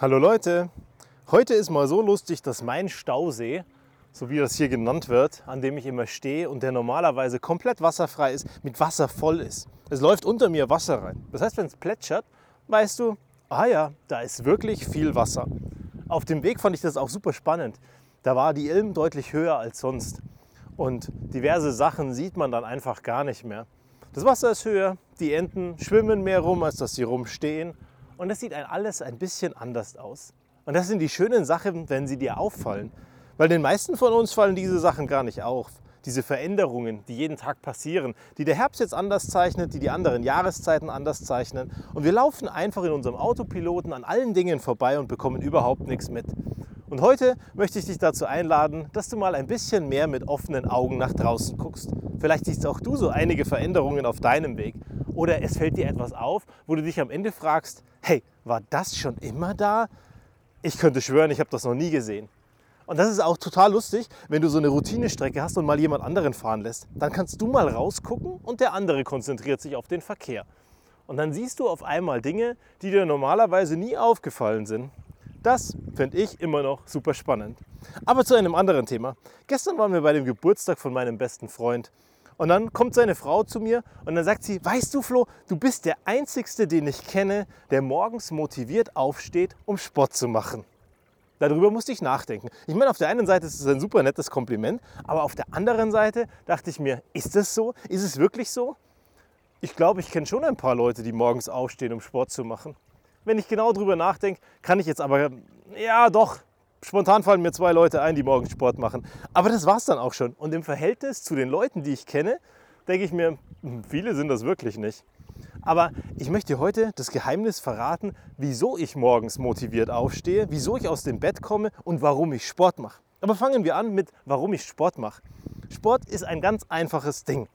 Hallo Leute, heute ist mal so lustig, dass mein Stausee, so wie das hier genannt wird, an dem ich immer stehe und der normalerweise komplett wasserfrei ist, mit Wasser voll ist. Es läuft unter mir Wasser rein. Das heißt, wenn es plätschert, weißt du, ah ja, da ist wirklich viel Wasser. Auf dem Weg fand ich das auch super spannend. Da war die Ilm deutlich höher als sonst und diverse Sachen sieht man dann einfach gar nicht mehr. Das Wasser ist höher, die Enten schwimmen mehr rum, als dass sie rumstehen und das sieht alles ein bisschen anders aus. Und das sind die schönen Sachen, wenn sie dir auffallen. Weil den meisten von uns fallen diese Sachen gar nicht auf. Diese Veränderungen, die jeden Tag passieren, die der Herbst jetzt anders zeichnet, die die anderen Jahreszeiten anders zeichnen. Und wir laufen einfach in unserem Autopiloten an allen Dingen vorbei und bekommen überhaupt nichts mit. Und heute möchte ich dich dazu einladen, dass du mal ein bisschen mehr mit offenen Augen nach draußen guckst. Vielleicht siehst auch du so einige Veränderungen auf deinem Weg. Oder es fällt dir etwas auf, wo du dich am Ende fragst, hey, war das schon immer da? Ich könnte schwören, ich habe das noch nie gesehen. Und das ist auch total lustig, wenn du so eine Routinestrecke hast und mal jemand anderen fahren lässt. Dann kannst du mal rausgucken und der andere konzentriert sich auf den Verkehr. Und dann siehst du auf einmal Dinge, die dir normalerweise nie aufgefallen sind. Das finde ich immer noch super spannend. Aber zu einem anderen Thema. Gestern waren wir bei dem Geburtstag von meinem besten Freund und dann kommt seine Frau zu mir und dann sagt sie, weißt du Flo, du bist der Einzigste, den ich kenne, der morgens motiviert aufsteht, um Sport zu machen. Darüber musste ich nachdenken. Ich meine, auf der einen Seite ist es ein super nettes Kompliment, aber auf der anderen Seite dachte ich mir, ist das so? Ist es wirklich so? Ich glaube, ich kenne schon ein paar Leute, die morgens aufstehen, um Sport zu machen. Wenn ich genau darüber nachdenke, kann ich jetzt aber, ja doch, spontan fallen mir zwei Leute ein, die morgens Sport machen. Aber das war es dann auch schon. Und im Verhältnis zu den Leuten, die ich kenne, denke ich mir, hm, viele sind das wirklich nicht. Aber ich möchte heute das Geheimnis verraten, wieso ich morgens motiviert aufstehe, wieso ich aus dem Bett komme und warum ich Sport mache. Aber fangen wir an mit, warum ich Sport mache. Sport ist ein ganz einfaches Ding.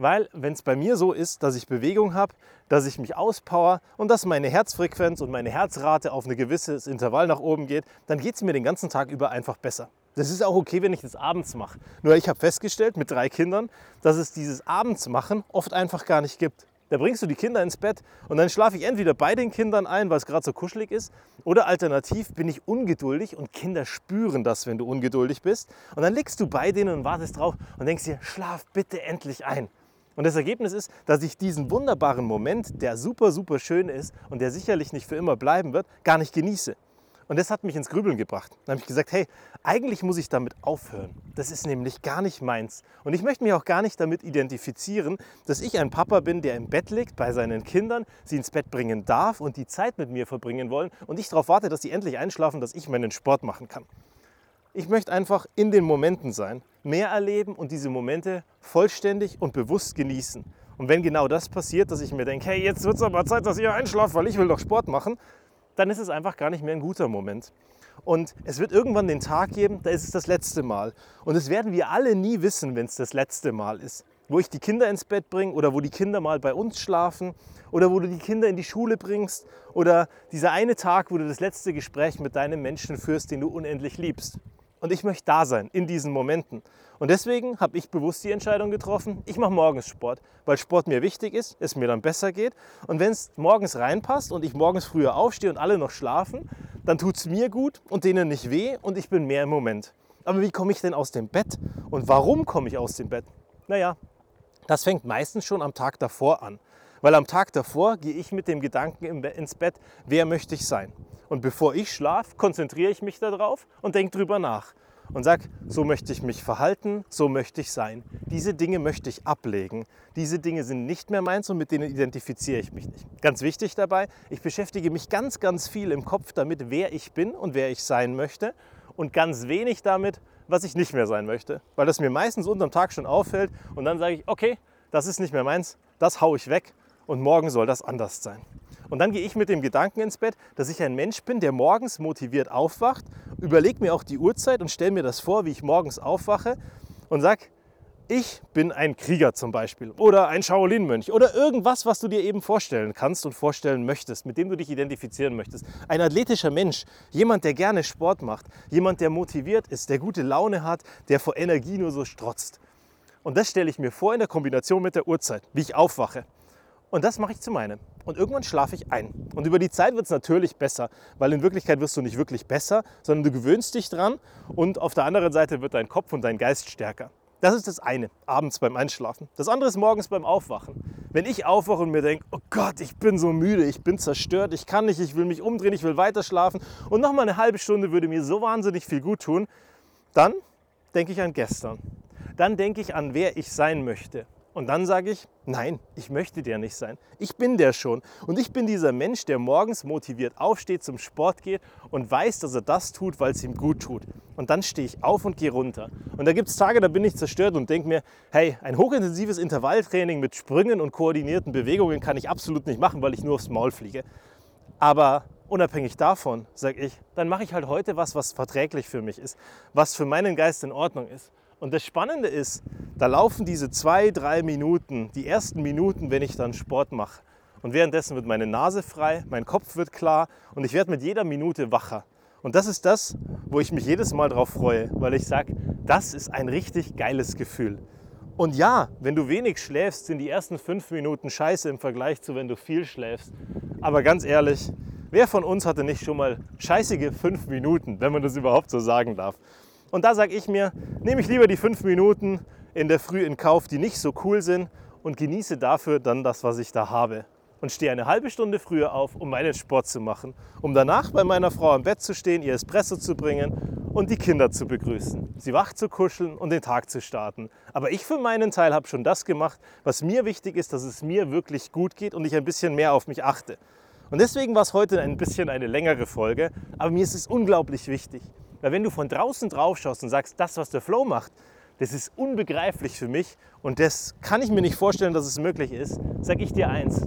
Weil wenn es bei mir so ist, dass ich Bewegung habe, dass ich mich auspower und dass meine Herzfrequenz und meine Herzrate auf ein gewisses Intervall nach oben geht, dann geht es mir den ganzen Tag über einfach besser. Das ist auch okay, wenn ich das abends mache. Nur ich habe festgestellt mit drei Kindern, dass es dieses Abendsmachen oft einfach gar nicht gibt. Da bringst du die Kinder ins Bett und dann schlafe ich entweder bei den Kindern ein, weil es gerade so kuschelig ist, oder alternativ bin ich ungeduldig und Kinder spüren das, wenn du ungeduldig bist. Und dann liegst du bei denen und wartest drauf und denkst dir, schlaf bitte endlich ein. Und das Ergebnis ist, dass ich diesen wunderbaren Moment, der super, super schön ist und der sicherlich nicht für immer bleiben wird, gar nicht genieße. Und das hat mich ins Grübeln gebracht. Dann habe ich gesagt, hey, eigentlich muss ich damit aufhören. Das ist nämlich gar nicht meins. Und ich möchte mich auch gar nicht damit identifizieren, dass ich ein Papa bin, der im Bett liegt bei seinen Kindern, sie ins Bett bringen darf und die Zeit mit mir verbringen wollen und ich darauf warte, dass sie endlich einschlafen, dass ich meinen Sport machen kann. Ich möchte einfach in den Momenten sein, mehr erleben und diese Momente vollständig und bewusst genießen. Und wenn genau das passiert, dass ich mir denke, hey, jetzt wird es aber Zeit, dass ihr einschlaft, weil ich will doch Sport machen, dann ist es einfach gar nicht mehr ein guter Moment. Und es wird irgendwann den Tag geben, da ist es das letzte Mal. Und das werden wir alle nie wissen, wenn es das letzte Mal ist. Wo ich die Kinder ins Bett bringe oder wo die Kinder mal bei uns schlafen oder wo du die Kinder in die Schule bringst oder dieser eine Tag, wo du das letzte Gespräch mit deinem Menschen führst, den du unendlich liebst. Und ich möchte da sein in diesen Momenten. Und deswegen habe ich bewusst die Entscheidung getroffen, ich mache morgens Sport, weil Sport mir wichtig ist, es mir dann besser geht. Und wenn es morgens reinpasst und ich morgens früher aufstehe und alle noch schlafen, dann tut es mir gut und denen nicht weh und ich bin mehr im Moment. Aber wie komme ich denn aus dem Bett? Und warum komme ich aus dem Bett? Naja, das fängt meistens schon am Tag davor an. Weil am Tag davor gehe ich mit dem Gedanken ins Bett, wer möchte ich sein? Und bevor ich schlafe, konzentriere ich mich darauf und denke drüber nach. Und sage, so möchte ich mich verhalten, so möchte ich sein. Diese Dinge möchte ich ablegen. Diese Dinge sind nicht mehr meins und mit denen identifiziere ich mich nicht. Ganz wichtig dabei, ich beschäftige mich ganz, ganz viel im Kopf damit, wer ich bin und wer ich sein möchte. Und ganz wenig damit, was ich nicht mehr sein möchte. Weil das mir meistens unterm Tag schon auffällt. Und dann sage ich, okay, das ist nicht mehr meins, das haue ich weg und morgen soll das anders sein. Und dann gehe ich mit dem Gedanken ins Bett, dass ich ein Mensch bin, der morgens motiviert aufwacht, überlege mir auch die Uhrzeit und stelle mir das vor, wie ich morgens aufwache und sage, ich bin ein Krieger zum Beispiel oder ein Shaolin-Mönch oder irgendwas, was du dir eben vorstellen kannst und vorstellen möchtest, mit dem du dich identifizieren möchtest. Ein athletischer Mensch, jemand, der gerne Sport macht, jemand, der motiviert ist, der gute Laune hat, der vor Energie nur so strotzt. Und das stelle ich mir vor in der Kombination mit der Uhrzeit, wie ich aufwache. Und das mache ich zu meinem. Und irgendwann schlafe ich ein. Und über die Zeit wird es natürlich besser, weil in Wirklichkeit wirst du nicht wirklich besser, sondern du gewöhnst dich dran und auf der anderen Seite wird dein Kopf und dein Geist stärker. Das ist das eine, abends beim Einschlafen. Das andere ist morgens beim Aufwachen. Wenn ich aufwache und mir denke, oh Gott, ich bin so müde, ich bin zerstört, ich kann nicht, ich will mich umdrehen, ich will weiter schlafen und noch mal eine halbe Stunde würde mir so wahnsinnig viel gut tun, dann denke ich an gestern. Dann denke ich an, wer ich sein möchte. Und dann sage ich, nein, ich möchte der nicht sein. Ich bin der schon. Und ich bin dieser Mensch, der morgens motiviert aufsteht, zum Sport geht und weiß, dass er das tut, weil es ihm gut tut. Und dann stehe ich auf und gehe runter. Und da gibt es Tage, da bin ich zerstört und denke mir, hey, ein hochintensives Intervalltraining mit Sprüngen und koordinierten Bewegungen kann ich absolut nicht machen, weil ich nur aufs Maul fliege. Aber unabhängig davon, sage ich, dann mache ich halt heute was, was verträglich für mich ist, was für meinen Geist in Ordnung ist. Und das Spannende ist, da laufen diese zwei, drei Minuten, die ersten Minuten, wenn ich dann Sport mache. Und währenddessen wird meine Nase frei, mein Kopf wird klar und ich werde mit jeder Minute wacher. Und das ist das, wo ich mich jedes Mal drauf freue, weil ich sage, das ist ein richtig geiles Gefühl. Und ja, wenn du wenig schläfst, sind die ersten fünf Minuten scheiße im Vergleich zu, wenn du viel schläfst. Aber ganz ehrlich, wer von uns hatte nicht schon mal scheißige fünf Minuten, wenn man das überhaupt so sagen darf? Und da sage ich mir, nehme ich lieber die fünf Minuten in der Früh in Kauf, die nicht so cool sind und genieße dafür dann das, was ich da habe. Und stehe eine halbe Stunde früher auf, um meinen Sport zu machen, um danach bei meiner Frau am Bett zu stehen, ihr Espresso zu bringen und die Kinder zu begrüßen, sie wach zu kuscheln und den Tag zu starten. Aber ich für meinen Teil habe schon das gemacht, was mir wichtig ist, dass es mir wirklich gut geht und ich ein bisschen mehr auf mich achte. Und deswegen war es heute ein bisschen eine längere Folge, aber mir ist es unglaublich wichtig. Weil wenn du von draußen drauf schaust und sagst, das, was der Flow macht, das ist unbegreiflich für mich und das kann ich mir nicht vorstellen, dass es möglich ist, sage ich dir eins.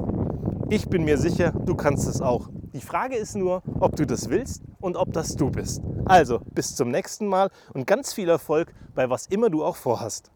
Ich bin mir sicher, du kannst es auch. Die Frage ist nur, ob du das willst und ob das du bist. Also, bis zum nächsten Mal und ganz viel Erfolg bei was immer du auch vorhast.